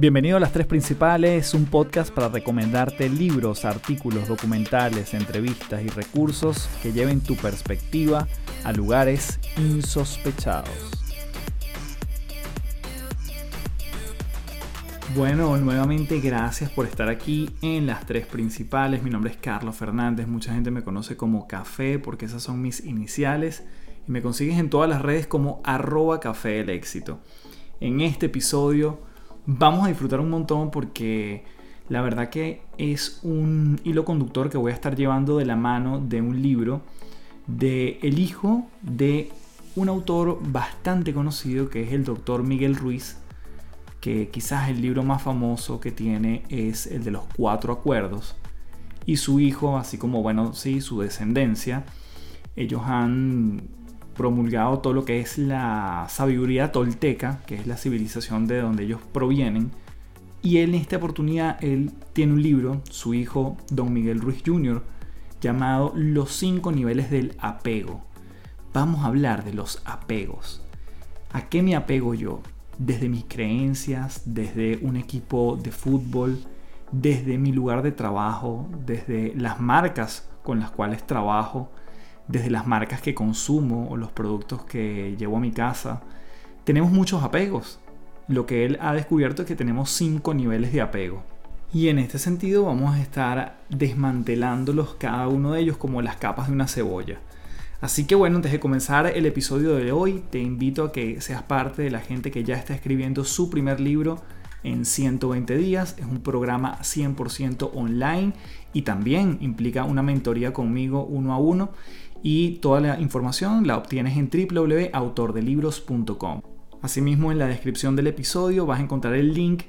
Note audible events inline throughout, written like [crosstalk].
Bienvenido a Las Tres Principales, un podcast para recomendarte libros, artículos, documentales, entrevistas y recursos que lleven tu perspectiva a lugares insospechados. Bueno, nuevamente gracias por estar aquí en Las Tres Principales. Mi nombre es Carlos Fernández, mucha gente me conoce como Café porque esas son mis iniciales y me consigues en todas las redes como arroba café del éxito. En este episodio vamos a disfrutar un montón porque la verdad que es un hilo conductor que voy a estar llevando de la mano de un libro de el hijo de un autor bastante conocido que es el doctor Miguel Ruiz, que quizás el libro más famoso que tiene es el de los cuatro acuerdos. Y su hijo, así como, bueno, sí, su descendencia, ellos han promulgado todo lo que es la sabiduría tolteca, que es la civilización de donde ellos provienen. Y él en esta oportunidad, él tiene un libro, su hijo Don Miguel Ruiz Jr., llamado Los cinco niveles del apego. Vamos a hablar de los apegos. ¿A qué me apego yo? Desde mis creencias, desde un equipo de fútbol, desde mi lugar de trabajo, desde las marcas con las cuales trabajo, desde las marcas que consumo o los productos que llevo a mi casa. Tenemos muchos apegos. Lo que él ha descubierto es que tenemos cinco niveles de apego. Y en este sentido vamos a estar desmantelándolos cada uno de ellos como las capas de una cebolla. Así que bueno, antes de comenzar el episodio de hoy, te invito a que seas parte de la gente que ya está escribiendo su primer libro en 120 días. Es un programa 100% online y también implica una mentoría conmigo uno a uno y toda la información la obtienes en www.autordelibros.com. Asimismo, en la descripción del episodio vas a encontrar el link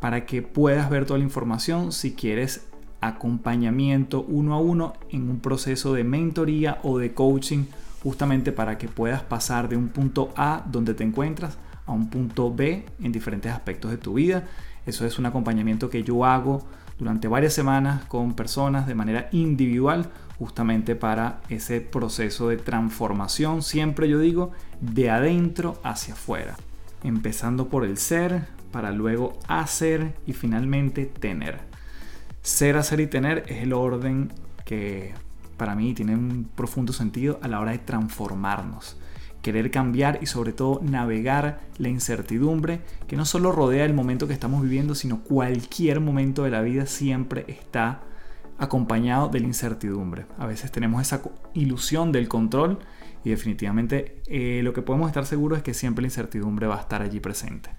para que puedas ver toda la información si quieres acompañamiento uno a uno en un proceso de mentoría o de coaching justamente para que puedas pasar de un punto A donde te encuentras a un punto B en diferentes aspectos de tu vida. Eso es un acompañamiento que yo hago durante varias semanas con personas de manera individual justamente para ese proceso de transformación, siempre yo digo, de adentro hacia afuera. Empezando por el ser, para luego hacer y finalmente tener. Ser, hacer y tener es el orden que para mí tiene un profundo sentido a la hora de transformarnos. Querer cambiar y sobre todo navegar la incertidumbre que no solo rodea el momento que estamos viviendo, sino cualquier momento de la vida siempre está acompañado de la incertidumbre. A veces tenemos esa ilusión del control y definitivamente eh, lo que podemos estar seguros es que siempre la incertidumbre va a estar allí presente.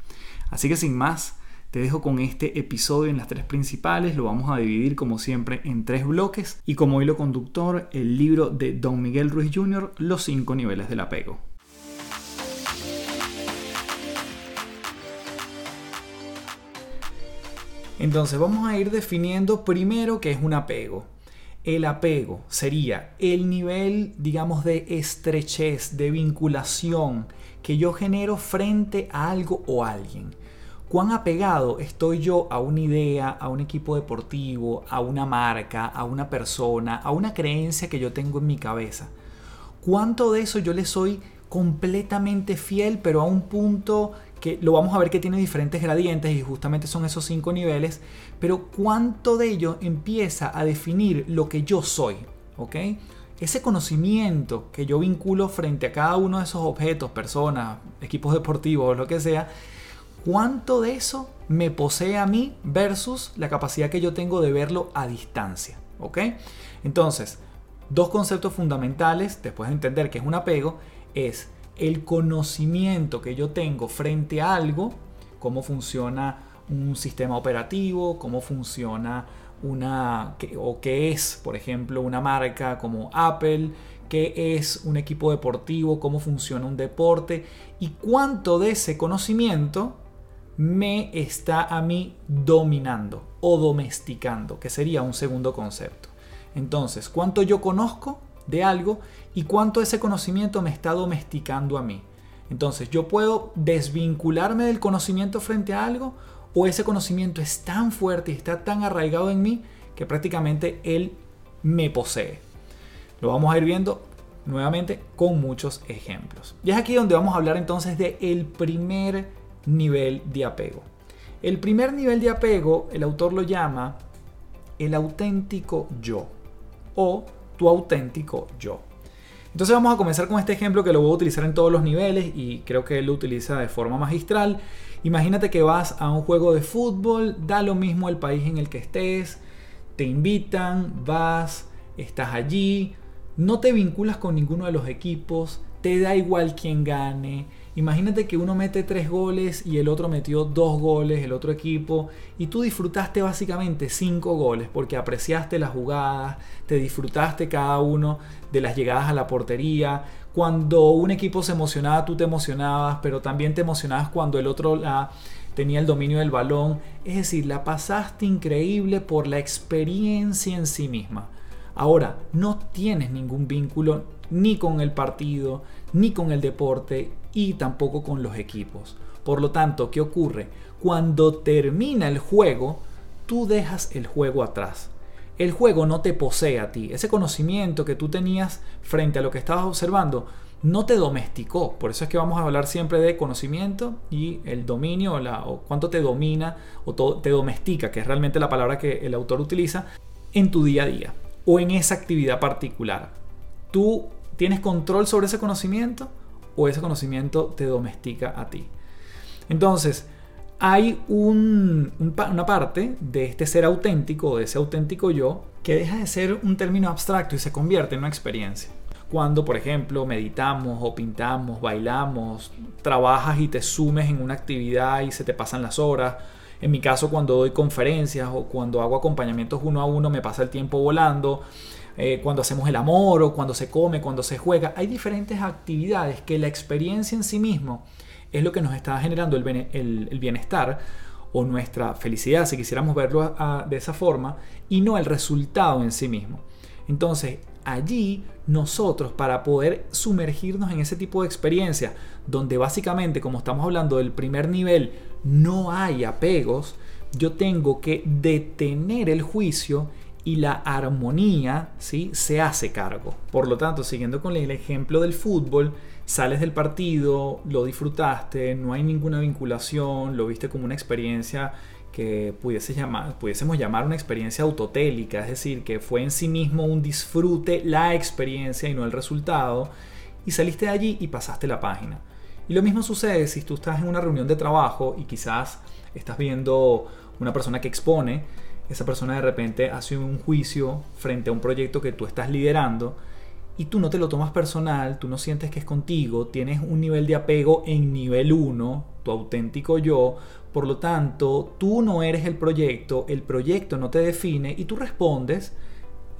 Así que sin más, te dejo con este episodio en las tres principales, lo vamos a dividir como siempre en tres bloques y como hilo conductor el libro de Don Miguel Ruiz Jr., Los cinco niveles del apego. Entonces vamos a ir definiendo primero qué es un apego. El apego sería el nivel, digamos, de estrechez, de vinculación que yo genero frente a algo o alguien. ¿Cuán apegado estoy yo a una idea, a un equipo deportivo, a una marca, a una persona, a una creencia que yo tengo en mi cabeza? ¿Cuánto de eso yo le soy completamente fiel, pero a un punto que lo vamos a ver que tiene diferentes gradientes y justamente son esos cinco niveles, pero cuánto de ello empieza a definir lo que yo soy, ¿ok? Ese conocimiento que yo vinculo frente a cada uno de esos objetos, personas, equipos deportivos, lo que sea, cuánto de eso me posee a mí versus la capacidad que yo tengo de verlo a distancia, ¿ok? Entonces, dos conceptos fundamentales, después de entender que es un apego, es el conocimiento que yo tengo frente a algo, cómo funciona un sistema operativo, cómo funciona una, o qué es, por ejemplo, una marca como Apple, qué es un equipo deportivo, cómo funciona un deporte y cuánto de ese conocimiento me está a mí dominando o domesticando, que sería un segundo concepto. Entonces, ¿cuánto yo conozco de algo y cuánto ese conocimiento me está domesticando a mí. Entonces, yo puedo desvincularme del conocimiento frente a algo o ese conocimiento es tan fuerte y está tan arraigado en mí que prácticamente él me posee. Lo vamos a ir viendo nuevamente con muchos ejemplos. Y es aquí donde vamos a hablar entonces de el primer nivel de apego. El primer nivel de apego, el autor lo llama el auténtico yo o tu auténtico yo. Entonces vamos a comenzar con este ejemplo que lo voy a utilizar en todos los niveles y creo que él lo utiliza de forma magistral. Imagínate que vas a un juego de fútbol, da lo mismo el país en el que estés, te invitan, vas, estás allí, no te vinculas con ninguno de los equipos, te da igual quién gane, Imagínate que uno mete tres goles y el otro metió dos goles, el otro equipo, y tú disfrutaste básicamente cinco goles porque apreciaste las jugadas, te disfrutaste cada uno de las llegadas a la portería. Cuando un equipo se emocionaba, tú te emocionabas, pero también te emocionabas cuando el otro la, tenía el dominio del balón. Es decir, la pasaste increíble por la experiencia en sí misma. Ahora, no tienes ningún vínculo ni con el partido, ni con el deporte y tampoco con los equipos. Por lo tanto, ¿qué ocurre? Cuando termina el juego, tú dejas el juego atrás. El juego no te posee a ti. Ese conocimiento que tú tenías frente a lo que estabas observando no te domesticó. Por eso es que vamos a hablar siempre de conocimiento y el dominio o, la, o cuánto te domina o te domestica, que es realmente la palabra que el autor utiliza en tu día a día o en esa actividad particular. ¿Tú tienes control sobre ese conocimiento o ese conocimiento te domestica a ti. Entonces, hay una parte de este ser auténtico, de ese auténtico yo, que deja de ser un término abstracto y se convierte en una experiencia. Cuando, por ejemplo, meditamos o pintamos, bailamos, trabajas y te sumes en una actividad y se te pasan las horas. En mi caso, cuando doy conferencias o cuando hago acompañamientos uno a uno, me pasa el tiempo volando. Eh, cuando hacemos el amor o cuando se come, cuando se juega. Hay diferentes actividades que la experiencia en sí mismo es lo que nos está generando el, bienestar o nuestra felicidad, si quisiéramos verlo de esa forma, y no el resultado en sí mismo. Entonces, allí nosotros para poder sumergirnos en ese tipo de experiencia, donde básicamente, como estamos hablando del primer nivel, no hay apegos, yo tengo que detener el juicio y la armonía ¿sí? se hace cargo. Por lo tanto, siguiendo con el ejemplo del fútbol, sales del partido, lo disfrutaste, no hay ninguna vinculación, lo viste como una experiencia que pudiésemos llamar una experiencia autotélica, es decir, que fue en sí mismo un disfrute la experiencia y no el resultado, y saliste de allí y pasaste la página. Y lo mismo sucede si tú estás en una reunión de trabajo y quizás estás viendo una persona que expone, esa persona de repente hace un juicio frente a un proyecto que tú estás liderando y tú no te lo tomas personal, tú no sientes que es contigo, tienes un nivel de apego en nivel 1, tu auténtico yo, por lo tanto, tú no eres el proyecto, el proyecto no te define y tú respondes,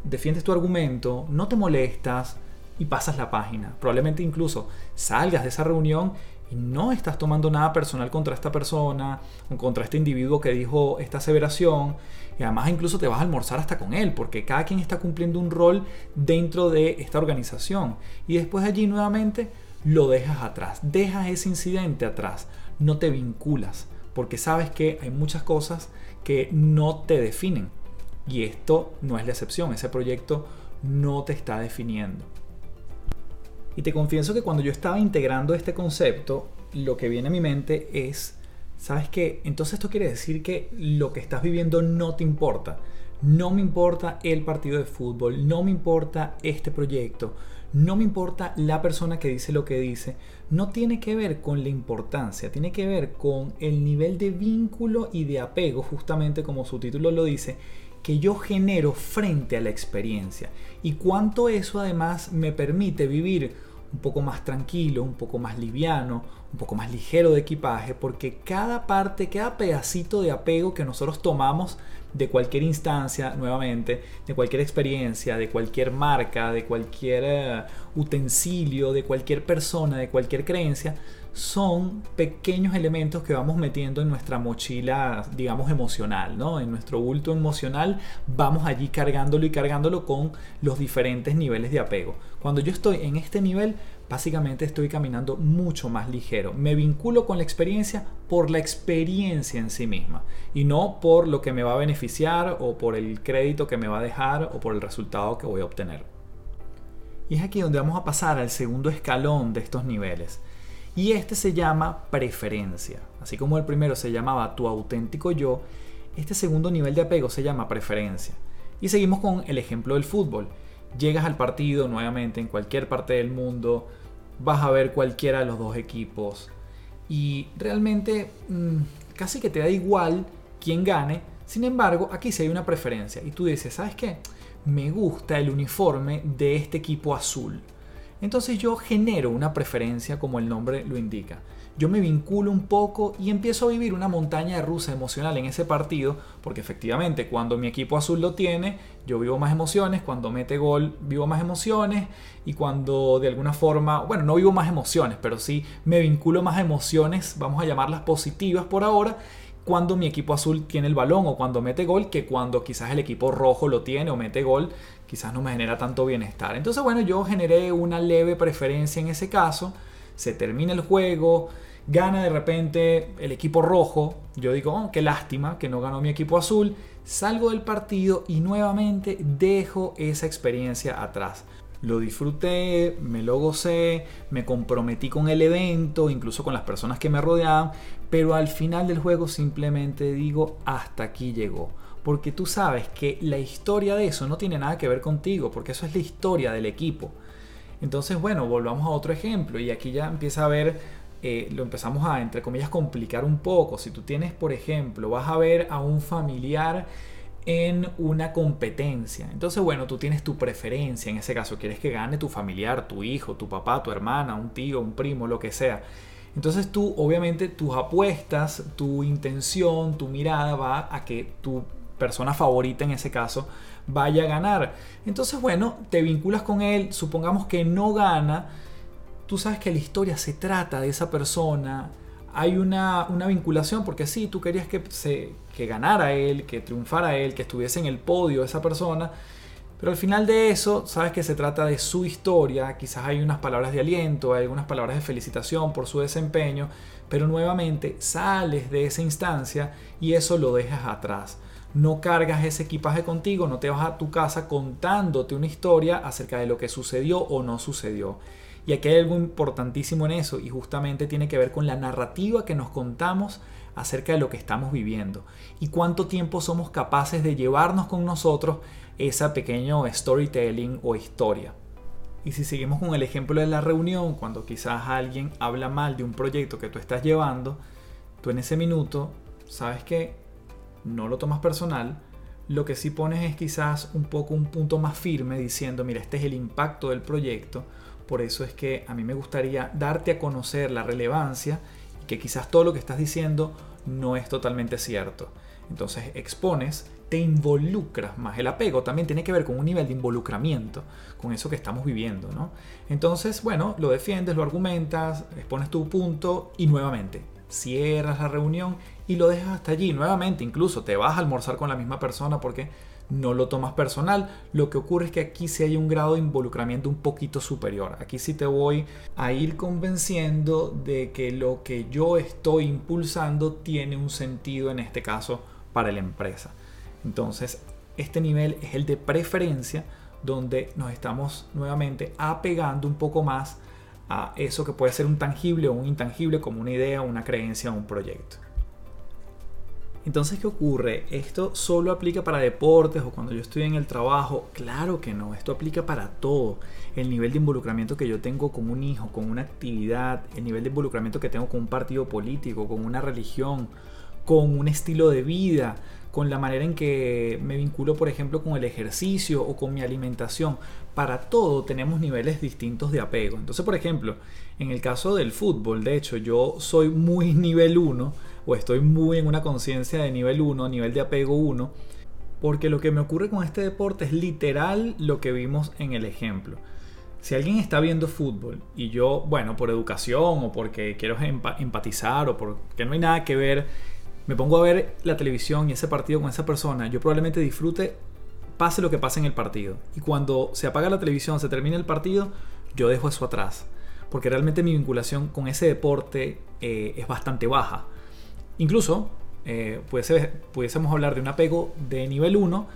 defiendes tu argumento, no te molestas y pasas la página. Probablemente incluso salgas de esa reunión y no estás tomando nada personal contra esta persona o contra este individuo que dijo esta aseveración y además incluso te vas a almorzar hasta con él porque cada quien está cumpliendo un rol dentro de esta organización y después allí nuevamente lo dejas atrás, dejas ese incidente atrás, no te vinculas porque sabes que hay muchas cosas que no te definen y esto no es la excepción, ese proyecto no te está definiendo. Y te confieso que cuando yo estaba integrando este concepto, lo que viene a mi mente es, ¿sabes qué? Entonces esto quiere decir que lo que estás viviendo no te importa. No me importa el partido de fútbol, no me importa este proyecto, no me importa la persona que dice lo que dice. No tiene que ver con la importancia, tiene que ver con el nivel de vínculo y de apego, justamente como su título lo dice, que yo genero frente a la experiencia. Y cuánto eso además me permite vivir un poco más tranquilo, un poco más liviano, un poco más ligero de equipaje, porque cada parte, cada pedacito de apego que nosotros tomamos de cualquier instancia, nuevamente, de cualquier experiencia, de cualquier marca, de cualquier eh, utensilio, de cualquier persona, de cualquier creencia, son pequeños elementos que vamos metiendo en nuestra mochila, digamos, emocional, ¿no? En nuestro bulto emocional vamos allí cargándolo y cargándolo con los diferentes niveles de apego. Cuando yo estoy en este nivel, básicamente estoy caminando mucho más ligero. Me vinculo con la experiencia por la experiencia en sí misma y no por lo que me va a beneficiar o por el crédito que me va a dejar o por el resultado que voy a obtener. Y es aquí donde vamos a pasar al segundo escalón de estos niveles Y este se llama preferencia. Así como el primero se llamaba tu auténtico yo, este segundo nivel de apego se llama preferencia. Y seguimos con el ejemplo del fútbol. Llegas al partido nuevamente en cualquier parte del mundo, vas a ver cualquiera de los dos equipos y realmente mm, casi que te da igual quién gane. Sin embargo, aquí sí hay una preferencia y tú dices, ¿sabes qué? Me gusta el uniforme de este equipo azul. Entonces yo genero una preferencia como el nombre lo indica yo me vinculo un poco y empiezo a vivir una montaña rusa emocional en ese partido, porque efectivamente cuando mi equipo azul lo tiene, yo vivo más emociones, cuando mete gol vivo más emociones y cuando de alguna forma, bueno, no vivo más emociones, pero sí me vinculo más emociones, vamos a llamarlas positivas por ahora, cuando mi equipo azul tiene el balón o cuando mete gol que cuando quizás el equipo rojo lo tiene o mete gol, quizás no me genera tanto bienestar. Entonces, bueno, yo generé una leve preferencia en ese caso, se termina el juego, Gana de repente el equipo rojo. Yo digo, oh, qué lástima que no ganó mi equipo azul. Salgo del partido y nuevamente dejo esa experiencia atrás. Lo disfruté, me lo gocé, me comprometí con el evento, incluso con las personas que me rodeaban, pero al final del juego simplemente digo, hasta aquí llegó. Porque tú sabes que la historia de eso no tiene nada que ver contigo, porque eso es la historia del equipo. Entonces, bueno, volvamos a otro ejemplo y aquí ya empieza a ver eh, lo empezamos a, entre comillas, complicar un poco. Si tú tienes, por ejemplo, vas a ver a un familiar en una competencia. Entonces, bueno, tú tienes tu preferencia. En ese caso, quieres que gane tu familiar, tu hijo, tu papá, tu hermana, un tío, un primo, lo que sea. Entonces tú, obviamente, tus apuestas, tu intención, tu mirada va a que tu persona favorita en ese caso vaya a ganar. Entonces, bueno, te vinculas con él, supongamos que no gana, tú sabes que la historia se trata de esa persona, hay una, vinculación, porque sí, tú querías que, se, que ganara él, que triunfara él, que estuviese en el podio esa persona, pero al final de eso, sabes que se trata de su historia, quizás hay unas palabras de aliento, hay algunas palabras de felicitación por su desempeño, pero nuevamente sales de esa instancia y eso lo dejas atrás. No cargas ese equipaje contigo, no te vas a tu casa contándote una historia acerca de lo que sucedió o no sucedió. Y aquí hay algo importantísimo en eso y justamente tiene que ver con la narrativa que nos contamos acerca de lo que estamos viviendo y cuánto tiempo somos capaces de llevarnos con nosotros esa pequeño storytelling o historia. Y si seguimos con el ejemplo de la reunión, cuando quizás alguien habla mal de un proyecto que tú estás llevando, tú en ese minuto sabes que no lo tomas personal, lo que sí pones es quizás un poco un punto más firme diciendo, mira, este es el impacto del proyecto, por eso es que a mí me gustaría darte a conocer la relevancia y que quizás todo lo que estás diciendo no es totalmente cierto. Entonces expones, te involucras más. El apego también tiene que ver con un nivel de involucramiento con eso que estamos viviendo, ¿no? Entonces, bueno, lo defiendes, lo argumentas, expones tu punto y nuevamente cierras la reunión y lo dejas hasta allí. Nuevamente, incluso te vas a almorzar con la misma persona porque no lo tomas personal. Lo que ocurre es que aquí sí hay un grado de involucramiento un poquito superior. Aquí sí te voy a ir convenciendo de que lo que yo estoy impulsando tiene un sentido en este caso para la empresa. Entonces, este nivel es el de preferencia donde nos estamos nuevamente apegando un poco más a eso que puede ser un tangible o un intangible como una idea, una creencia o un proyecto. Entonces, ¿qué ocurre? ¿Esto solo aplica para deportes o cuando yo estoy en el trabajo? Claro que no, esto aplica para todo. El nivel de involucramiento que yo tengo con un hijo, con una actividad, el nivel de involucramiento que tengo con un partido político, con una religión, con un estilo de vida, con la manera en que me vinculo, por ejemplo, con el ejercicio o con mi alimentación. Para todo tenemos niveles distintos de apego. Entonces, por ejemplo, en el caso del fútbol, de hecho, yo soy muy [laughs] nivel 1 o estoy muy en una conciencia de nivel 1, nivel de apego 1, porque lo que me ocurre con este deporte es literal lo que vimos en el ejemplo. Si alguien está viendo fútbol y yo, bueno, por educación o porque quiero empatizar o porque no hay nada que ver, me pongo a ver la televisión y ese partido con esa persona, yo probablemente disfrute pase lo que pase en el partido. Y cuando se apaga la televisión, se termina el partido, yo dejo eso atrás. Porque realmente mi vinculación con ese deporte eh, es bastante baja. Incluso eh, pudiésemos hablar de un apego de nivel 1,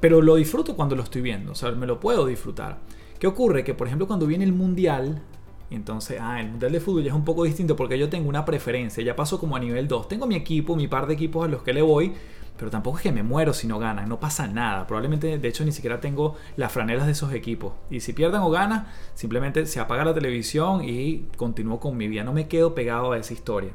pero lo disfruto cuando lo estoy viendo, o sea, me lo puedo disfrutar. ¿Qué ocurre? Que por ejemplo cuando viene el mundial, entonces, ah, el mundial de fútbol ya es un poco distinto porque yo tengo una preferencia, ya paso como a nivel 2. Tengo mi equipo, mi par de equipos a los que le voy, pero tampoco es que me muero si no ganan, no pasa nada. Probablemente, de hecho, ni siquiera tengo las franelas de esos equipos. Y si pierden o ganan, simplemente se apaga la televisión y continúo con mi vida. No me quedo pegado a esa historia.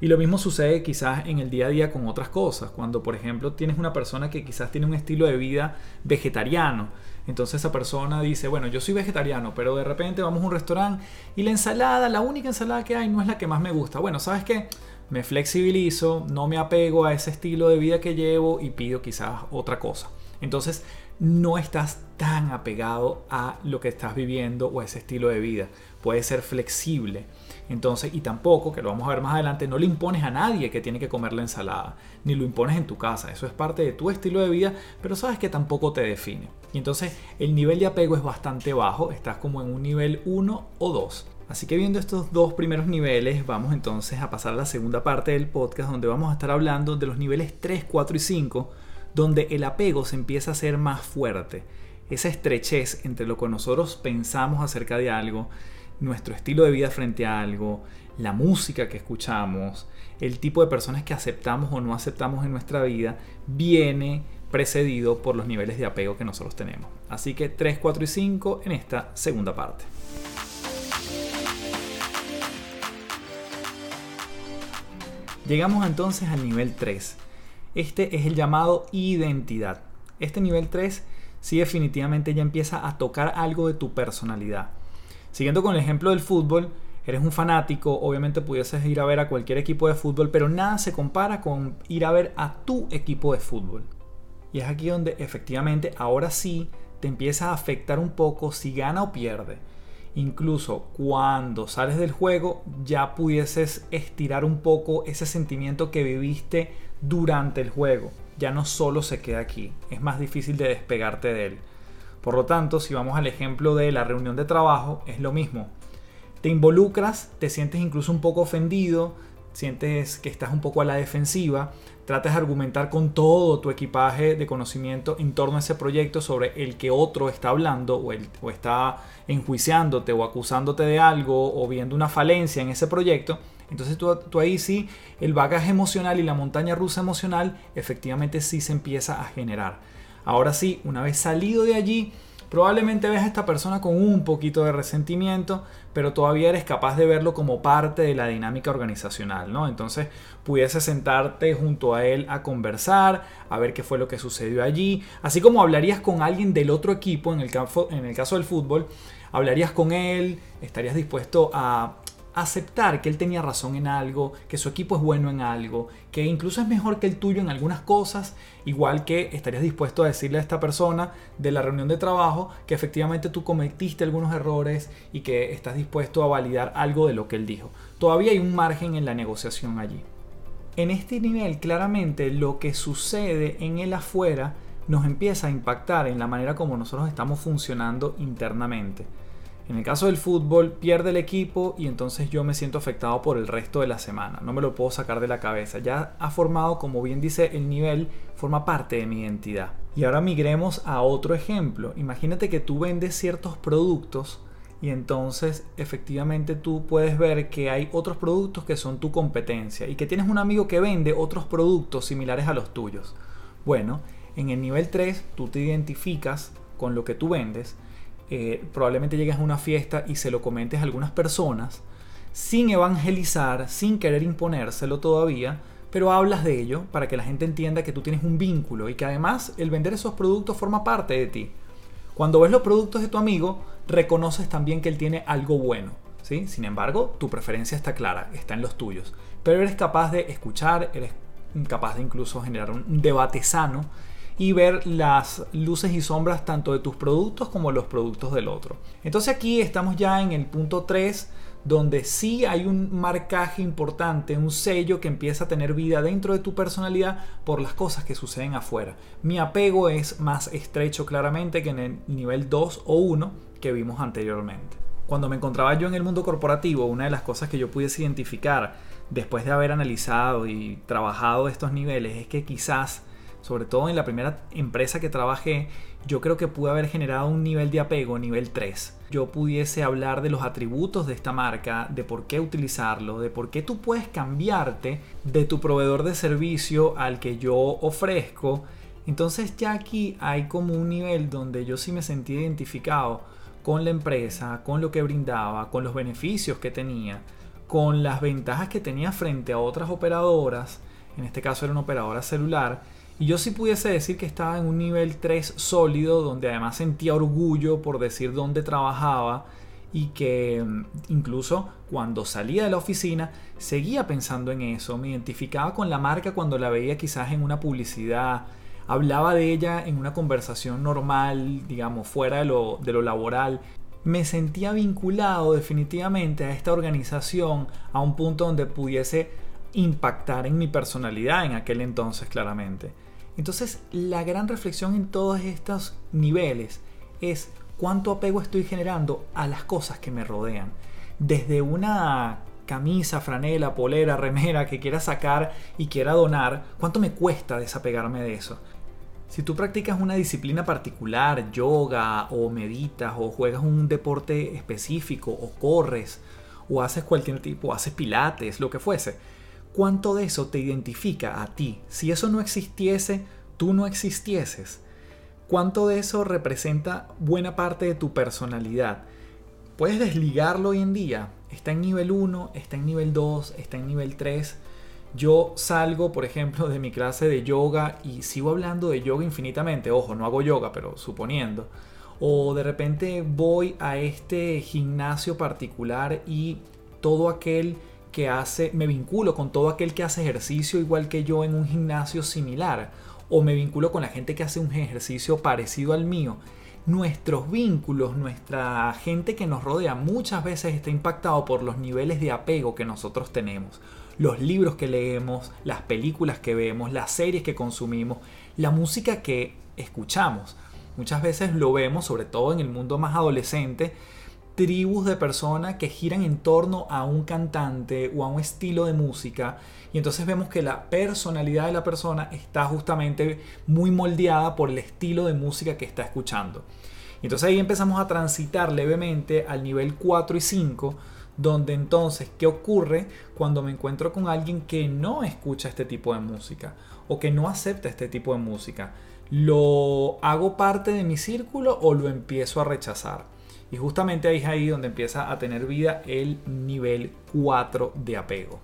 Y lo mismo sucede quizás en el día a día con otras cosas. Cuando, por ejemplo, tienes una persona que quizás tiene un estilo de vida vegetariano. Entonces esa persona dice, bueno, yo soy vegetariano, pero de repente vamos a un restaurante y la ensalada, la única ensalada que hay no es la que más me gusta. Bueno, ¿sabes qué? Me flexibilizo, no me apego a ese estilo de vida que llevo y pido quizás otra cosa. Entonces no estás tan apegado a lo que estás viviendo o a ese estilo de vida. Puedes ser flexible. Entonces, y tampoco, que lo vamos a ver más adelante, no le impones a nadie que tiene que comer la ensalada, ni lo impones en tu casa. Eso es parte de tu estilo de vida, pero sabes que tampoco te define. Y entonces el nivel de apego es bastante bajo, estás como en un nivel 1 o 2. Así que viendo estos dos primeros niveles, vamos entonces a pasar a la segunda parte del podcast donde vamos a estar hablando de los niveles 3, 4 y 5, donde el apego se empieza a ser más fuerte. Esa estrechez entre lo que nosotros pensamos acerca de algo nuestro estilo de vida frente a algo, la música que escuchamos, el tipo de personas que aceptamos o no aceptamos en nuestra vida, viene precedido por los niveles de apego que nosotros tenemos. Así que 3, 4 y 5 en esta segunda parte. Llegamos entonces al nivel 3. Este es el llamado identidad. Este nivel 3 sí definitivamente ya empieza a tocar algo de tu personalidad. Siguiendo con el ejemplo del fútbol, eres un fanático, obviamente pudieses ir a ver a cualquier equipo de fútbol, pero nada se compara con ir a ver a tu equipo de fútbol. Y es aquí donde efectivamente ahora sí te empieza a afectar un poco si gana o pierde. Incluso cuando sales del juego ya pudieses estirar un poco ese sentimiento que viviste durante el juego. Ya no solo se queda aquí, es más difícil de despegarte de él. Por lo tanto, si vamos al ejemplo de la reunión de trabajo, es lo mismo. Te involucras, te sientes incluso un poco ofendido, sientes que estás un poco a la defensiva, tratas de argumentar con todo tu equipaje de conocimiento en torno a ese proyecto sobre el que otro está hablando o, o está enjuiciándote o acusándote de algo o viendo una falencia en ese proyecto. Entonces tú, tú, ahí sí, el bagaje emocional y la montaña rusa emocional efectivamente sí se empieza a generar. Ahora sí, una vez salido de allí, probablemente ves a esta persona con un poquito de resentimiento, pero todavía eres capaz de verlo como parte de la dinámica organizacional, ¿no? Entonces pudiese sentarte junto a él a conversar, a ver qué fue lo que sucedió allí, así como hablarías con alguien del otro equipo, en el, en el caso del fútbol, hablarías con él, estarías dispuesto a aceptar que él tenía razón en algo, que su equipo es bueno en algo, que incluso es mejor que el tuyo en algunas cosas, igual que estarías dispuesto a decirle a esta persona de la reunión de trabajo que efectivamente tú cometiste algunos errores y que estás dispuesto a validar algo de lo que él dijo. Todavía hay un margen en la negociación allí. En este nivel, claramente, lo que sucede en el afuera nos empieza a impactar en la manera como nosotros estamos funcionando internamente. En el caso del fútbol, pierde el equipo y entonces yo me siento afectado por el resto de la semana. No me lo puedo sacar de la cabeza. Ya ha formado, como bien dice el nivel, forma parte de mi identidad. Y ahora migremos a otro ejemplo. Imagínate que tú vendes ciertos productos y entonces efectivamente tú puedes ver que hay otros productos que son tu competencia y que tienes un amigo que vende otros productos similares a los tuyos. Bueno, en el nivel 3 tú te identificas con lo que tú vendes eh, probablemente llegues a una fiesta y se lo comentes a algunas personas, sin evangelizar, sin querer imponérselo todavía, pero hablas de ello para que la gente entienda que tú tienes un vínculo y que además el vender esos productos forma parte de ti. Cuando ves los productos de tu amigo, reconoces también que él tiene algo bueno. ¿sí? Sin embargo, tu preferencia está clara, está en los tuyos. Pero eres capaz de escuchar, eres capaz de incluso generar un debate sano y ver las luces y sombras tanto de tus productos como los productos del otro. Entonces aquí estamos ya en el punto 3 donde sí hay un marcaje importante, un sello que empieza a tener vida dentro de tu personalidad por las cosas que suceden afuera. Mi apego es más estrecho claramente que en el nivel 2 o 1 que vimos anteriormente. Cuando me encontraba yo en el mundo corporativo, una de las cosas que yo pudiese identificar después de haber analizado y trabajado estos niveles es que quizás sobre todo en la primera empresa que trabajé, yo creo que pude haber generado un nivel de apego, nivel 3. Yo pudiese hablar de los atributos de esta marca, de por qué utilizarlo, de por qué tú puedes cambiarte de tu proveedor de servicio al que yo ofrezco. Entonces ya aquí hay como un nivel donde yo sí me sentí identificado con la empresa, con lo que brindaba, con los beneficios que tenía, con las ventajas que tenía frente a otras operadoras, en este caso era una operadora celular, y yo sí pudiese decir que estaba en un nivel 3 sólido, donde además sentía orgullo por decir dónde trabajaba y que mm, incluso cuando salía de la oficina seguía pensando en eso, me identificaba con la marca cuando la veía quizás en una publicidad, hablaba de ella en una conversación normal, digamos, fuera de lo, de lo laboral. Me sentía vinculado definitivamente a esta organización a un punto donde pudiese impactar en mi personalidad en aquel entonces claramente. Entonces, la gran reflexión en todos estos niveles es cuánto apego estoy generando a las cosas que me rodean. Desde una camisa, franela, polera, remera que quiera sacar y quiera donar, ¿cuánto me cuesta desapegarme de eso? Si tú practicas una disciplina particular, yoga o meditas o juegas un deporte específico o corres o haces cualquier tipo, haces pilates, lo que fuese, cuánto de eso te identifica a ti. Si eso no existiese, tú no existieses. ¿Cuánto de eso representa buena parte de tu personalidad? Puedes desligarlo hoy en día. Está en nivel 1, está en nivel 2, está en nivel 3. Yo salgo, por ejemplo, de mi clase de yoga y sigo hablando de yoga infinitamente. Ojo, no hago yoga, pero suponiendo. O de repente voy a este gimnasio particular y todo aquel que hace, me vinculo con todo aquel que hace ejercicio igual que yo en un gimnasio similar, o me vinculo con la gente que hace un ejercicio parecido al mío. Nuestros vínculos, nuestra gente que nos rodea muchas veces está impactado por los niveles de apego que nosotros tenemos. Los libros que leemos, las películas que vemos, las series que consumimos, la música que escuchamos. Muchas veces lo vemos, sobre todo en el mundo más adolescente, tribus de personas que giran en torno a un cantante o a un estilo de música y entonces vemos que la personalidad de la persona está justamente muy moldeada por el estilo de música que está escuchando. Entonces ahí empezamos a transitar levemente al nivel 4 y 5 donde entonces, ¿qué ocurre cuando me encuentro con alguien que no escucha este tipo de música o que no acepta este tipo de música? ¿Lo hago parte de mi círculo o lo empiezo a rechazar? Y justamente ahí es ahí donde empieza a tener vida el nivel 4 de apego.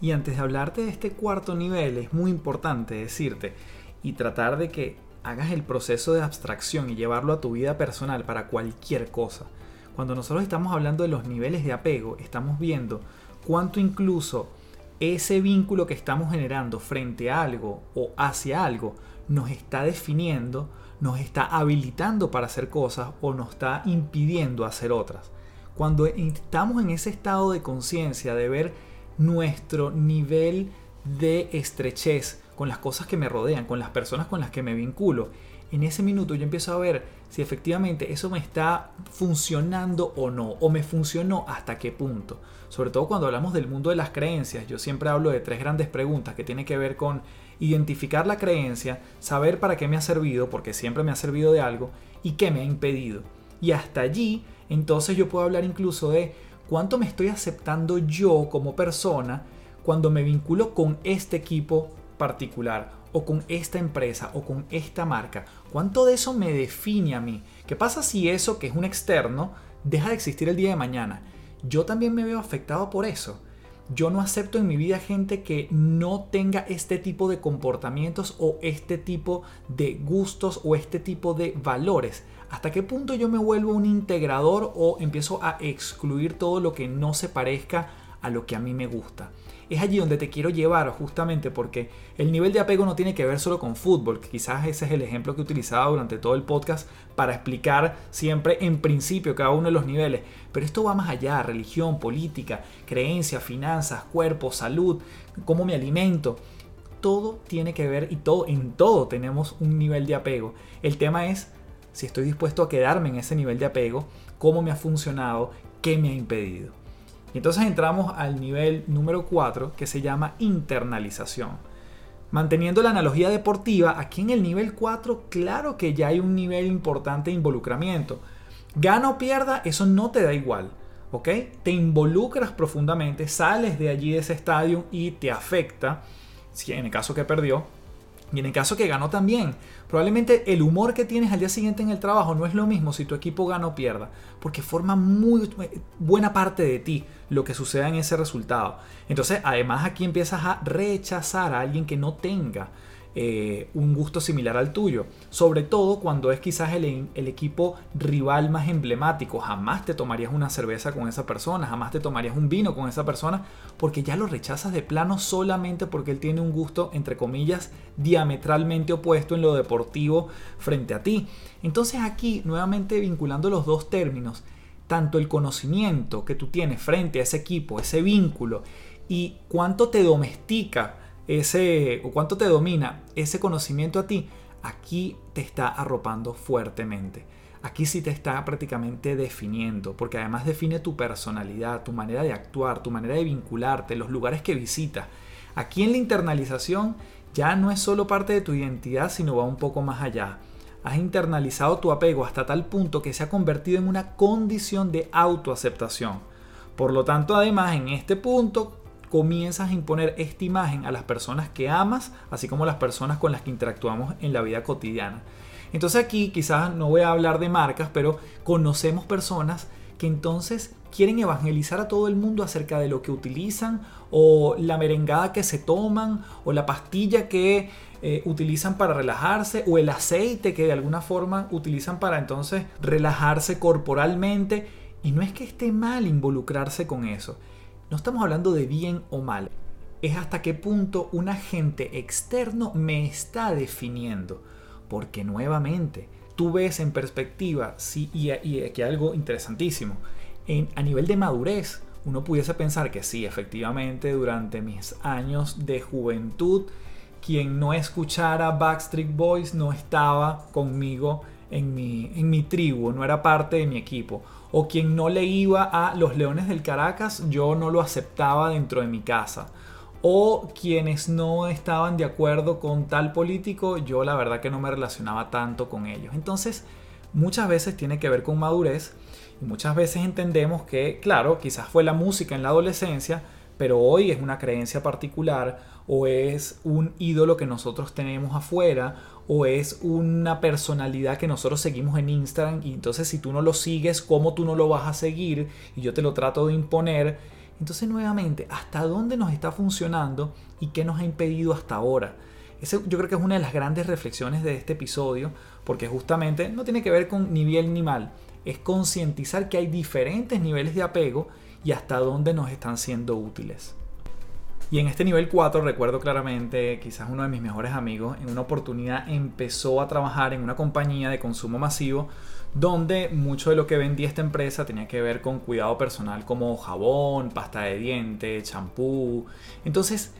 Y antes de hablarte de este cuarto nivel, es muy importante decirte y tratar de que hagas el proceso de abstracción y llevarlo a tu vida personal para cualquier cosa. Cuando nosotros estamos hablando de los niveles de apego, estamos viendo cuánto incluso ese vínculo que estamos generando frente a algo o hacia algo nos está definiendo nos está habilitando para hacer cosas o nos está impidiendo hacer otras. Cuando estamos en ese estado de conciencia de ver nuestro nivel de estrechez con las cosas que me rodean, con las personas con las que me vinculo, en ese minuto yo empiezo a ver si efectivamente eso me está funcionando o no, o me funcionó hasta qué punto. Sobre todo cuando hablamos del mundo de las creencias, yo siempre hablo de tres grandes preguntas que tienen que ver con identificar la creencia, saber para qué me ha servido, porque siempre me ha servido de algo, y qué me ha impedido. Y hasta allí, entonces yo puedo hablar incluso de cuánto me estoy aceptando yo como persona cuando me vinculo con este equipo particular o con esta empresa o con esta marca. ¿Cuánto de eso me define a mí? ¿Qué pasa si eso que es un externo deja de existir el día de mañana? Yo también me veo afectado por eso. Yo no acepto en mi vida gente que no tenga este tipo de comportamientos o este tipo de gustos o este tipo de valores. ¿Hasta qué punto yo me vuelvo un integrador o empiezo a excluir todo lo que no se parezca a lo que a mí me gusta? es allí donde te quiero llevar justamente porque el nivel de apego no tiene que ver solo con fútbol, quizás ese es el ejemplo que he utilizado durante todo el podcast para explicar siempre en principio cada uno de los niveles, pero esto va más allá, religión, política, creencia, finanzas, cuerpo, salud, cómo me alimento, todo tiene que ver y todo en todo tenemos un nivel de apego. El tema es si estoy dispuesto a quedarme en ese nivel de apego, cómo me ha funcionado, qué me ha impedido. Entonces entramos al nivel número 4 que se llama internalización. Manteniendo la analogía deportiva, aquí en el nivel 4, claro que ya hay un nivel importante de involucramiento. Gana o pierda, eso no te da igual. ¿ok? Te involucras profundamente, sales de allí de ese estadio y te afecta, si en el caso que perdió, y en el caso que ganó también, probablemente el humor que tienes al día siguiente en el trabajo no es lo mismo si tu equipo gana o pierda, porque forma muy buena parte de ti lo que suceda en ese resultado. Entonces, además aquí empiezas a rechazar a alguien que no tenga eh, un gusto similar al tuyo. Sobre todo cuando es quizás el, el, equipo rival más emblemático. Jamás te tomarías una cerveza con esa persona, jamás te tomarías un vino con esa persona, porque ya lo rechazas de plano solamente porque él tiene un gusto, entre comillas, diametralmente opuesto en lo deportivo frente a ti. Entonces aquí, nuevamente vinculando los dos términos, tanto el conocimiento que tú tienes frente a ese equipo, ese vínculo, y cuánto te domestica ese o cuánto te domina ese conocimiento a ti, aquí te está arropando fuertemente. Aquí sí te está prácticamente definiendo, porque además define tu personalidad, tu manera de actuar, tu manera de vincularte, los lugares que visitas. Aquí en la internalización ya no es solo parte de tu identidad, sino va un poco más allá. Has internalizado tu apego hasta tal punto que se ha convertido en una condición de autoaceptación. Por lo tanto, además, en este punto comienzas a imponer esta imagen a las personas que amas, así como a las personas con las que interactuamos en la vida cotidiana. Entonces aquí quizás no voy a hablar de marcas, pero conocemos personas que entonces quieren evangelizar a todo el mundo acerca de lo que utilizan o la merengada que se toman o la pastilla que eh, utilizan para relajarse o el aceite que de alguna forma utilizan para entonces relajarse corporalmente. Y no es que esté mal involucrarse con eso, no estamos hablando de bien o mal. Es hasta qué punto un agente externo me está definiendo. Porque nuevamente, tú ves en perspectiva, sí, y, aquí algo interesantísimo, en, a nivel de madurez, uno pudiese pensar que sí, efectivamente, durante mis años de juventud, quien no escuchara Backstreet Boys no estaba conmigo en mi, en mi tribu, no era parte de mi equipo o quien no le iba a los Leones del Caracas, yo no lo aceptaba dentro de mi casa. O quienes no estaban de acuerdo con tal político, yo la verdad que no me relacionaba tanto con ellos. Entonces, muchas veces tiene que ver con madurez y muchas veces entendemos que, claro, quizás fue la música en la adolescencia, pero hoy es una creencia particular o es un ídolo que nosotros tenemos afuera o es una personalidad que nosotros seguimos en Instagram y entonces si tú no lo sigues, ¿cómo tú no lo vas a seguir? Y yo te lo trato de imponer. Entonces nuevamente, ¿hasta dónde nos está funcionando y qué nos ha impedido hasta ahora? Ese yo creo que es una de las grandes reflexiones de este episodio, porque justamente no tiene que ver con ni bien ni mal, es concientizar que hay diferentes niveles de apego y hasta dónde nos están siendo útiles. Y en este nivel 4 recuerdo claramente, quizás uno de mis mejores amigos en una oportunidad empezó a trabajar en una compañía de consumo masivo donde mucho de lo que vendía esta empresa tenía que ver con cuidado personal como jabón, pasta de dientes, champú. Entonces,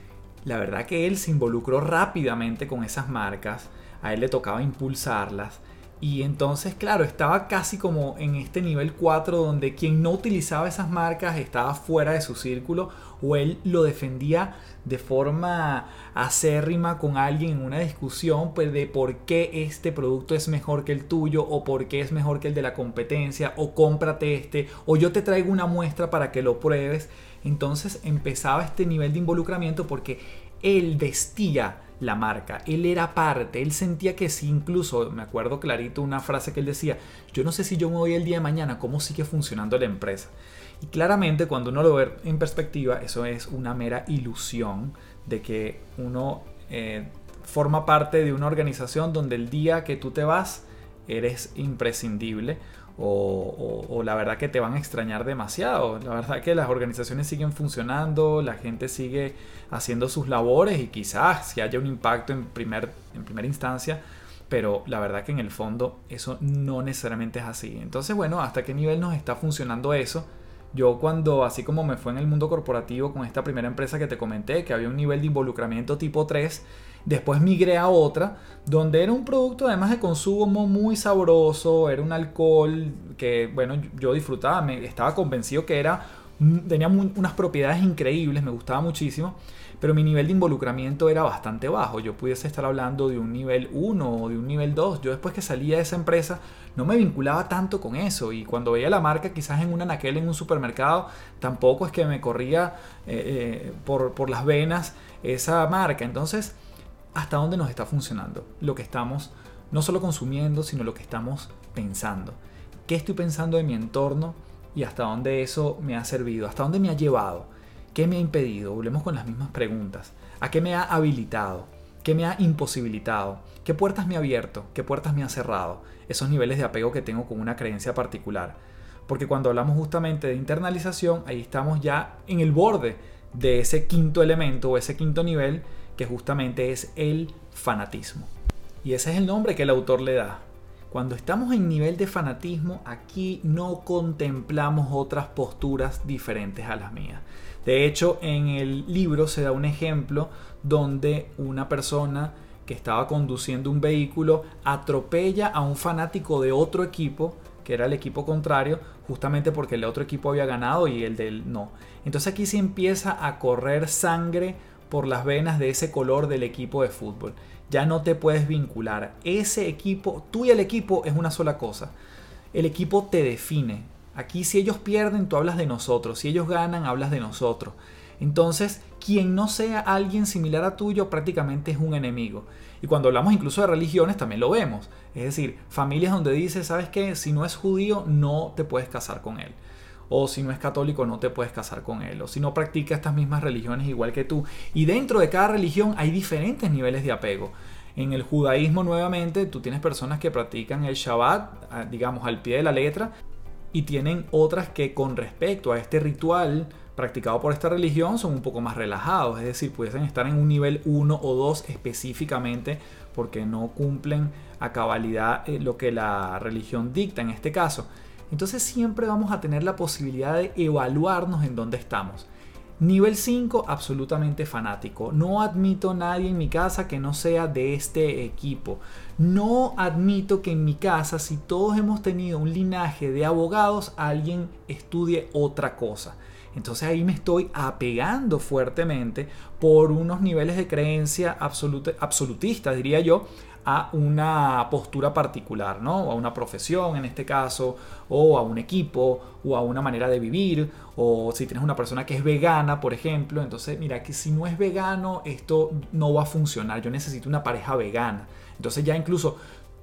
la verdad que él se involucró rápidamente con esas marcas, a él le tocaba impulsarlas y entonces, claro, estaba casi como en este nivel 4 donde quien no utilizaba esas marcas estaba fuera de su círculo o él lo defendía de forma acérrima con alguien en una discusión pues de por qué este producto es mejor que el tuyo o por qué es mejor que el de la competencia o cómprate este o yo te traigo una muestra para que lo pruebes. Entonces empezaba este nivel de involucramiento porque él vestía la marca. Él era parte, él sentía que sí, incluso me acuerdo clarito una frase que él decía, yo no sé si yo me voy el día de mañana, cómo sigue funcionando la empresa. Y claramente cuando uno lo ve en perspectiva, eso es una mera ilusión de que uno eh, forma parte de una organización donde el día que tú te vas eres imprescindible o, la verdad que te van a extrañar demasiado. La verdad que las organizaciones siguen funcionando, la gente sigue haciendo sus labores y quizás si haya un impacto en, primer, en primera instancia, pero la verdad que en el fondo eso no necesariamente es así. Entonces, bueno, ¿hasta qué nivel nos está funcionando eso? Yo cuando, así como me fue en el mundo corporativo con esta primera empresa que te comenté, que había un nivel de involucramiento tipo 3, Después migré a otra, donde era un producto además de consumo muy sabroso, era un alcohol que, bueno, yo disfrutaba, me estaba convencido que era, tenía unas propiedades increíbles, me gustaba muchísimo, pero mi nivel de involucramiento era bastante bajo. Yo pudiese estar hablando de un nivel 1 o de un nivel 2. Yo después que salía de esa empresa no me vinculaba tanto con eso y cuando veía la marca quizás en una naquel en un supermercado tampoco es que me corría eh, eh, por, por las venas esa marca. Entonces, ¿hasta dónde nos está funcionando lo que estamos no solo consumiendo, sino lo que estamos pensando? ¿Qué estoy pensando de mi entorno y hasta dónde eso me ha servido? ¿Hasta dónde me ha llevado? ¿Qué me ha impedido? Volvemos con las mismas preguntas. ¿A qué me ha habilitado? ¿Qué me ha imposibilitado? ¿Qué puertas me ha abierto? ¿Qué puertas me ha cerrado? Esos niveles de apego que tengo con una creencia particular. Porque cuando hablamos justamente de internalización, ahí estamos ya en el borde de ese quinto elemento o ese quinto nivel que justamente es el fanatismo. Y ese es el nombre que el autor le da. Cuando estamos en nivel de fanatismo, aquí no contemplamos otras posturas diferentes a las mías. De hecho, en el libro se da un ejemplo donde una persona que estaba conduciendo un vehículo atropella a un fanático de otro equipo, que era el equipo contrario, justamente porque el otro equipo había ganado y el del no. Entonces aquí se empieza a correr sangre por las venas de ese color del equipo de fútbol. Ya no te puedes vincular. Ese equipo, tú y el equipo es una sola cosa. El equipo te define. Aquí si ellos pierden, tú hablas de nosotros. Si ellos ganan, hablas de nosotros. Entonces, quien no sea alguien similar a tuyo prácticamente es un enemigo. Y cuando hablamos incluso de religiones también lo vemos. Es decir, familias donde dice, ¿sabes qué? Si no es judío, no te puedes casar con él o si no es católico no te puedes casar con él, o si no practica estas mismas religiones igual que tú. Y dentro de cada religión hay diferentes niveles de apego. En el judaísmo nuevamente tú tienes personas que practican el Shabbat, ah, digamos, al pie de la letra, y tienen otras que con respecto a este ritual practicado por esta religión son un poco más relajados, es decir, pueden estar en un nivel 1 o 2 específicamente porque no cumplen a cabalidad eh, lo que la religión dicta en este caso. Entonces siempre vamos a tener la posibilidad de evaluarnos en dónde estamos. Nivel 5, absolutamente fanático. No admito nadie en mi casa que no sea de este equipo. No admito que en mi casa, si todos hemos tenido un linaje de abogados, alguien estudie otra cosa. Entonces ahí me estoy apegando fuertemente por unos niveles de creencia absolutistas, diría yo, a una postura particular, ¿no? A una profesión en este caso, o a un equipo, o a una manera de vivir, o si tienes una persona que es vegana, por ejemplo, entonces mira que si no es vegano, esto no va a funcionar, yo necesito una pareja vegana. Entonces ya incluso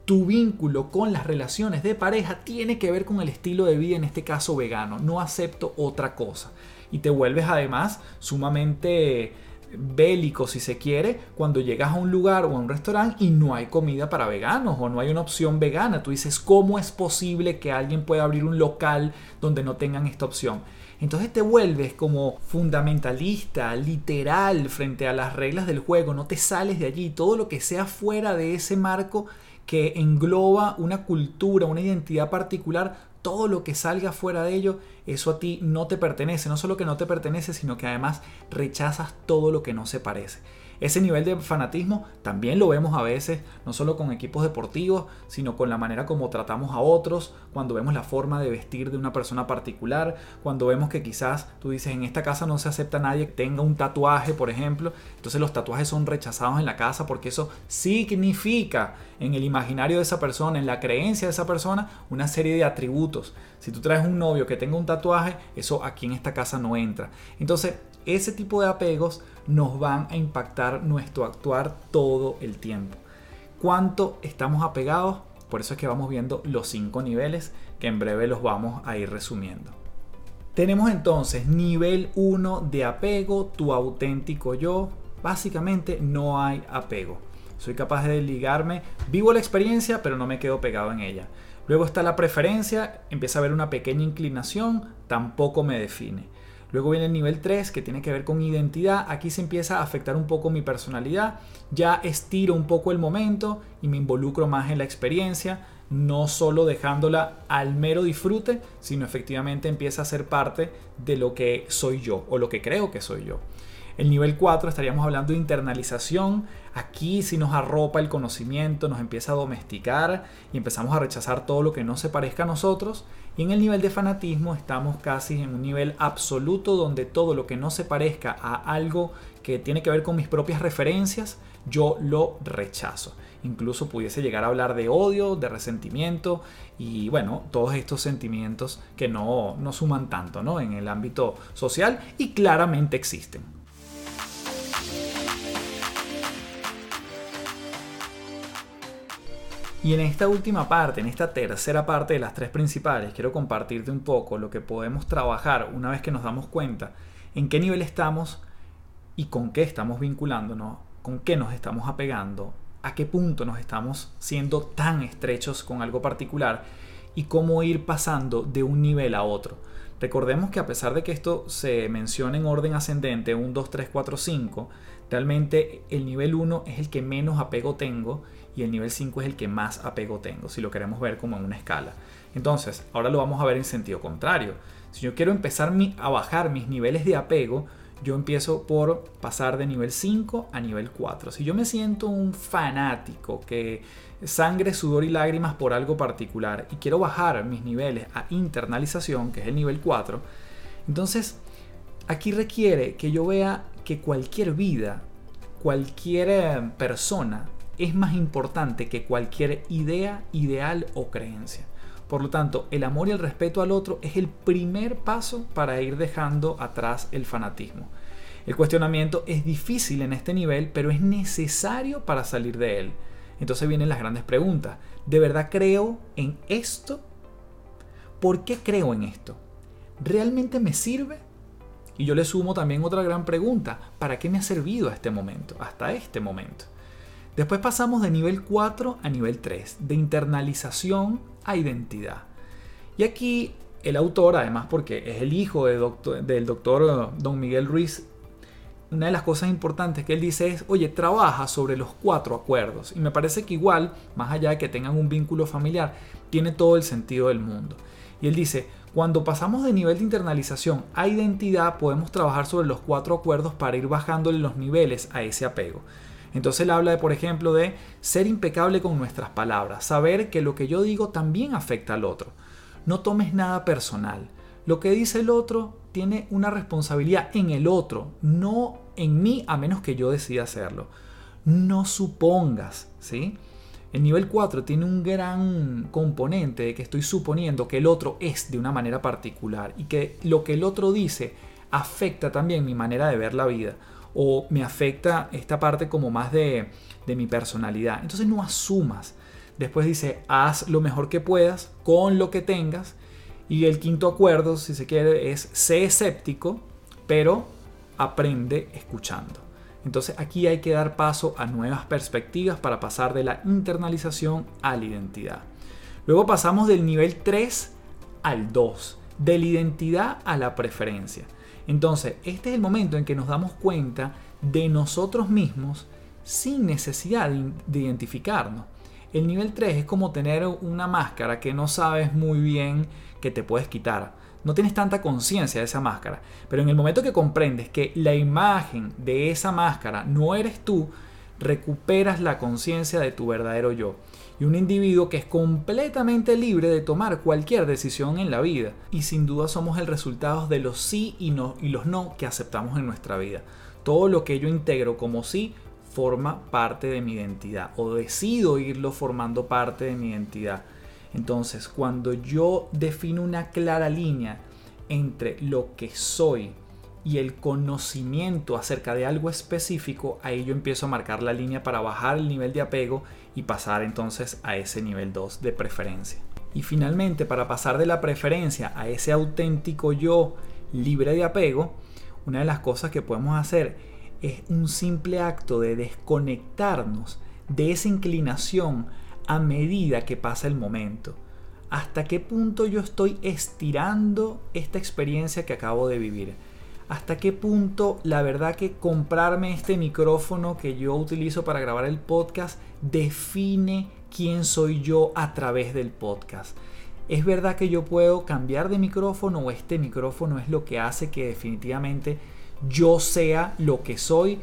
tu vínculo con las relaciones de pareja tiene que ver con el estilo de vida, en este caso vegano, no acepto otra cosa. Y te vuelves además sumamente bélico si se quiere cuando llegas a un lugar o a un restaurante y no hay comida para veganos o no hay una opción vegana. Tú dices, ¿cómo es posible que alguien pueda abrir un local donde no tengan esta opción? Entonces te vuelves como fundamentalista, literal, frente a las reglas del juego, no te sales de allí, todo lo que sea fuera de ese marco que engloba una cultura, una identidad particular, todo lo que salga fuera de ello, eso a ti no te pertenece. No solo que no te pertenece, sino que además rechazas todo lo que no se parece. Ese nivel de fanatismo también lo vemos a veces, no solo con equipos deportivos, sino con la manera como tratamos a otros, cuando vemos la forma de vestir de una persona particular, cuando vemos que quizás tú dices en esta casa no se acepta nadie que tenga un tatuaje, por ejemplo, entonces los tatuajes son rechazados en la casa porque eso significa en el imaginario de esa persona, en la creencia de esa persona, una serie de atributos. Si tú traes un novio que tenga un tatuaje, eso aquí en esta casa no entra. Entonces, ese tipo de apegos nos van a impactar nuestro actuar todo el tiempo. ¿Cuánto estamos apegados? Por eso es que vamos viendo los cinco niveles que en breve los vamos a ir resumiendo. Tenemos entonces nivel 1 de apego, tu auténtico yo. Básicamente no hay apego. Soy capaz de ligarme, vivo la experiencia, pero no me quedo pegado en ella. Luego está la preferencia, empieza a haber una pequeña inclinación, tampoco me define. Luego viene el nivel 3 que tiene que ver con identidad. Aquí se empieza a afectar un poco mi personalidad. Ya estiro un poco el momento y me involucro más en la experiencia. No solo dejándola al mero disfrute, sino efectivamente empieza a ser parte de lo que soy yo o lo que creo que soy yo. El nivel 4 estaríamos hablando de internalización. Aquí si nos arropa el conocimiento, nos empieza a domesticar y empezamos a rechazar todo lo que no se parezca a nosotros. Y en el nivel de fanatismo estamos casi en un nivel absoluto donde todo lo que no se parezca a algo que tiene que ver con mis propias referencias, yo lo rechazo. Incluso pudiese llegar a hablar de odio, de resentimiento y bueno, todos estos sentimientos que no, no suman tanto ¿no? en el ámbito social y claramente existen. Y en esta última parte, en esta tercera parte de las tres principales, quiero compartirte un poco lo que podemos trabajar una vez que nos damos cuenta en qué nivel estamos y con qué estamos vinculándonos, con qué nos estamos apegando, a qué punto nos estamos siendo tan estrechos con algo particular y cómo ir pasando de un nivel a otro. Recordemos que a pesar de que esto se menciona en orden ascendente, 1, 2, 3, 4, 5, realmente el nivel 1 es el que menos apego tengo y el nivel 5 es el que más apego tengo, si lo queremos ver como en una escala. Entonces, ahora lo vamos a ver en sentido contrario. Si yo quiero empezar a bajar mis niveles de apego, yo empiezo por pasar de nivel 5 a nivel 4. Si yo me siento un fanático que sangre, sudor y lágrimas por algo particular y quiero bajar mis niveles a internalización, que es el nivel 4, entonces aquí requiere que yo vea que cualquier vida, cualquier eh, persona es más importante que cualquier idea, ideal o creencia. Por lo tanto, el amor y el respeto al otro es el primer paso para ir dejando atrás el fanatismo. El cuestionamiento es difícil en este nivel, pero es necesario para salir de él. Entonces vienen las grandes preguntas. ¿De verdad creo en esto? ¿Por qué creo en esto? ¿Realmente me sirve? Y yo le sumo también otra gran pregunta. ¿Para qué me ha servido a este momento? Hasta este momento. Después pasamos de nivel 4 a nivel 3, de internalización a identidad. Y aquí el autor, además porque es el hijo del doctor Don Miguel Ruiz, una de las cosas importantes que él dice es, oye, trabaja sobre los cuatro acuerdos. Y me parece que igual, más allá de que tengan un vínculo familiar, tiene todo el sentido del mundo. Y él dice, cuando pasamos de nivel de internalización a identidad, podemos trabajar sobre los cuatro acuerdos para ir bajándole los niveles a ese apego. Entonces él habla de, por ejemplo, de ser impecable con nuestras palabras, saber que lo que yo digo también afecta al otro. No tomes nada personal. Lo que dice el otro tiene una responsabilidad en el otro, no en mí, a menos que yo decida hacerlo. No supongas, ¿sí? El nivel 4 tiene un gran componente de que estoy suponiendo que el otro es de una manera particular y que lo que el otro dice afecta también mi manera de ver la vida o me afecta esta parte como más de, mi personalidad. Entonces no asumas. Después dice, haz lo mejor que puedas con lo que tengas. Y el quinto acuerdo, si se quiere, es sé escéptico, pero aprende escuchando. Entonces aquí hay que dar paso a nuevas perspectivas para pasar de la internalización a la identidad. Luego pasamos del nivel 3 al 2, de la identidad a la preferencia. Entonces, este es el momento en que nos damos cuenta de nosotros mismos sin necesidad de, identificarnos. El nivel 3 es como tener una máscara que no sabes muy bien que te puedes quitar. No tienes tanta conciencia de esa máscara. Pero en el momento que comprendes que la imagen de esa máscara no eres tú, recuperas la conciencia de tu verdadero yo y un individuo que es completamente libre de tomar cualquier decisión en la vida. Y sin duda somos el resultado de los sí y, no, y los no que aceptamos en nuestra vida. Todo lo que yo integro como sí forma parte de mi identidad o decido irlo formando parte de mi identidad. Entonces, cuando yo defino una clara línea entre lo que soy y el conocimiento acerca de algo específico, ahí yo empiezo a marcar la línea para bajar el nivel de apego y pasar entonces a ese nivel 2 de preferencia. Y finalmente, para pasar de la preferencia a ese auténtico yo libre de apego, una de las cosas que podemos hacer es un simple acto de desconectarnos de esa inclinación a medida que pasa el momento. ¿Hasta qué punto yo estoy estirando esta experiencia que acabo de vivir? Hasta qué punto la verdad que comprarme este micrófono que yo utilizo para grabar el podcast define quién soy yo a través del podcast. ¿Es verdad que yo puedo cambiar de micrófono o este micrófono es lo que hace que definitivamente yo sea lo que soy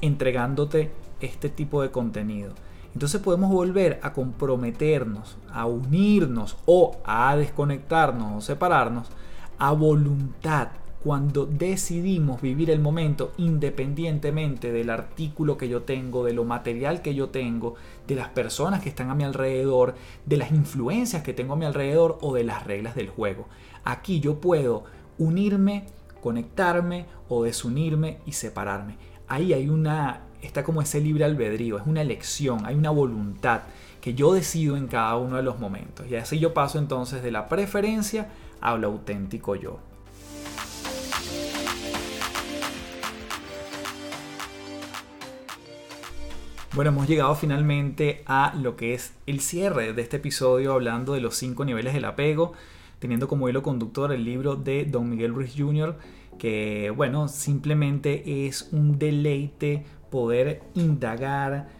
entregándote este tipo de contenido? Entonces podemos volver a comprometernos, a unirnos o a desconectarnos o separarnos a voluntad cuando decidimos vivir el momento independientemente del artículo que yo tengo, de lo material que yo tengo, de las personas que están a mi alrededor, de las influencias que tengo a mi alrededor o de las reglas del juego. Aquí yo puedo unirme, conectarme o desunirme y separarme. Ahí hay una, está como ese libre albedrío, es una elección, hay una voluntad que yo decido en cada uno de los momentos. Y así yo paso entonces de la preferencia al auténtico yo. Bueno, hemos llegado finalmente a lo que es el cierre de este episodio hablando de los cinco niveles del apego, teniendo como hilo conductor el libro de Don Miguel Ruiz Jr., que bueno, simplemente es un deleite poder indagar,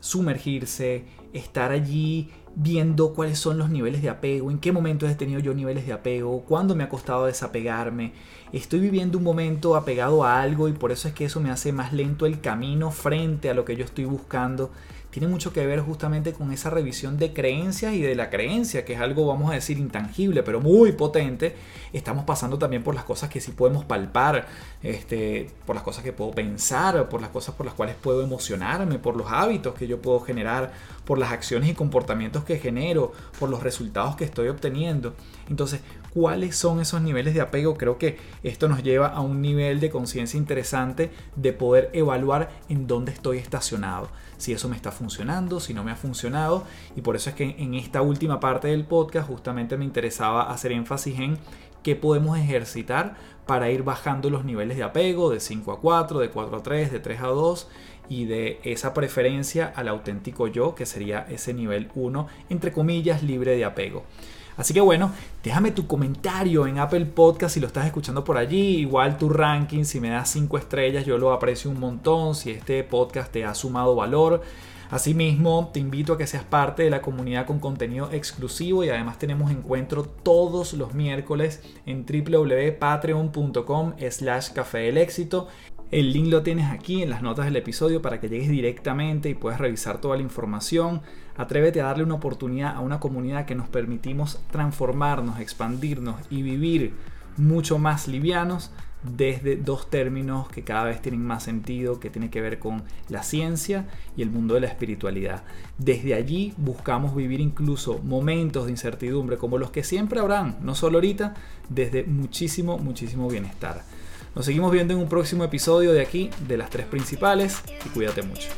sumergirse, estar allí viendo cuáles son los niveles de apego, en qué momento he tenido yo niveles de apego, cuándo me ha costado desapegarme. Estoy viviendo un momento apegado a algo y por eso es que eso me hace más lento el camino frente a lo que yo estoy buscando tiene mucho que ver justamente con esa revisión de creencias y de la creencia, que es algo, vamos a decir, intangible, pero muy potente. Estamos pasando también por las cosas que sí podemos palpar, este, por las cosas que puedo pensar, por las cosas por las cuales puedo emocionarme, por los hábitos que yo puedo generar, por las acciones y comportamientos que genero, por los resultados que estoy obteniendo. Entonces, ¿cuáles son esos niveles de apego? Creo que esto nos lleva a un nivel de conciencia interesante de poder evaluar en dónde estoy estacionado si eso me está funcionando, si no me ha funcionado. Y por eso es que en esta última parte del podcast justamente me interesaba hacer énfasis en qué podemos ejercitar para ir bajando los niveles de apego de 5 a 4, de 4 a 3, de 3 a 2 y de esa preferencia al auténtico yo, que sería ese nivel 1, entre comillas, libre de apego. Así que bueno, déjame tu comentario en Apple Podcast si lo estás escuchando por allí. Igual tu ranking, si me das 5 estrellas, yo lo aprecio un montón. Si este podcast te ha sumado valor. Asimismo, te invito a que seas parte de la comunidad con contenido exclusivo y además tenemos encuentro todos los miércoles en www.patreon.com slash café del éxito. El link lo tienes aquí en las notas del episodio para que llegues directamente y puedas revisar toda la información. Atrévete a darle una oportunidad a una comunidad que nos permitimos transformarnos, expandirnos y vivir mucho más livianos desde dos términos que cada vez tienen más sentido, que tiene que ver con la ciencia y el mundo de la espiritualidad. Desde allí buscamos vivir incluso momentos de incertidumbre como los que siempre habrán, no solo ahorita, desde muchísimo, muchísimo bienestar. Nos seguimos viendo en un próximo episodio de aquí, de las tres principales, y cuídate mucho.